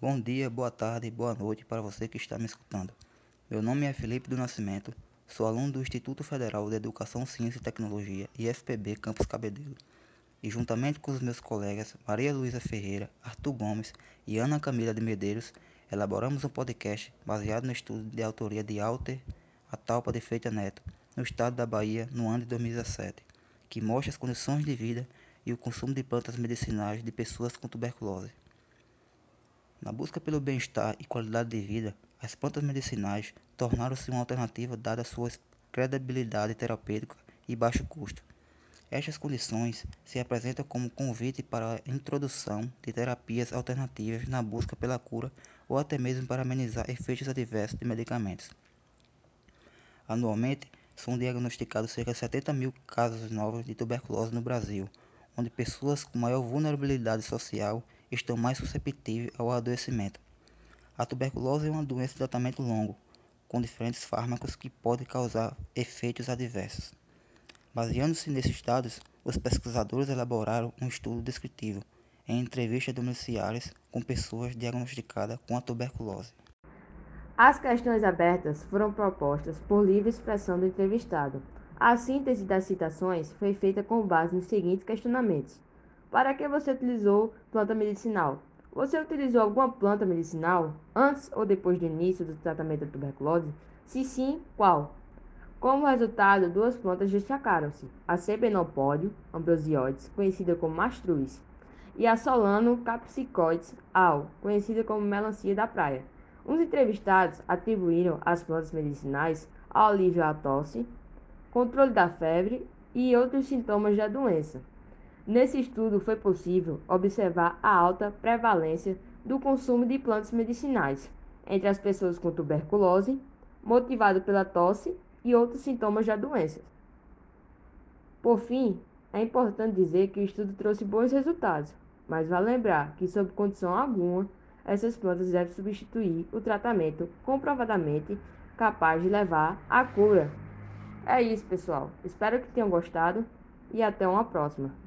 Bom dia, boa tarde, boa noite para você que está me escutando. Meu nome é Felipe do Nascimento, sou aluno do Instituto Federal de Educação, Ciência e Tecnologia, IFPB Campus Cabedelo. E juntamente com os meus colegas Maria Luísa Ferreira, Arthur Gomes e Ana Camila de Medeiros, elaboramos um podcast baseado no estudo de autoria de Alter Atalpa de Freitas Neto, no estado da Bahia, no ano de 2017, que mostra as condições de vida e o consumo de plantas medicinais de pessoas com tuberculose. Na busca pelo bem-estar e qualidade de vida, as plantas medicinais tornaram-se uma alternativa dada sua credibilidade terapêutica e baixo custo. Estas condições se apresentam como convite para a introdução de terapias alternativas na busca pela cura ou até mesmo para amenizar efeitos adversos de medicamentos. Anualmente, são diagnosticados cerca de 70 mil casos novos de tuberculose no Brasil, onde pessoas com maior vulnerabilidade social estão mais susceptíveis ao adoecimento. A tuberculose é uma doença de tratamento longo, com diferentes fármacos que podem causar efeitos adversos. Baseando-se nesses dados, os pesquisadores elaboraram um estudo descritivo em entrevistas domiciliares com pessoas diagnosticadas com a tuberculose. As questões abertas foram propostas por livre expressão do entrevistado. A síntese das citações foi feita com base nos seguintes questionamentos: para que você utilizou planta medicinal? Você utilizou alguma planta medicinal antes ou depois do início do tratamento da tuberculose? Se sim, qual? Como resultado, duas plantas destacaram-se: a Cebenopódio ambrosiоides, conhecida como mastruz, e a Solano capsicoides al, conhecida como melancia da praia. Os entrevistados atribuíram as plantas medicinais ao alívio à tosse, controle da febre e outros sintomas da doença. Nesse estudo foi possível observar a alta prevalência do consumo de plantas medicinais entre as pessoas com tuberculose, motivado pela tosse e outros sintomas da doença. Por fim, é importante dizer que o estudo trouxe bons resultados, mas vale lembrar que, sob condição alguma, essas plantas devem substituir o tratamento comprovadamente capaz de levar à cura. É isso, pessoal. Espero que tenham gostado e até uma próxima.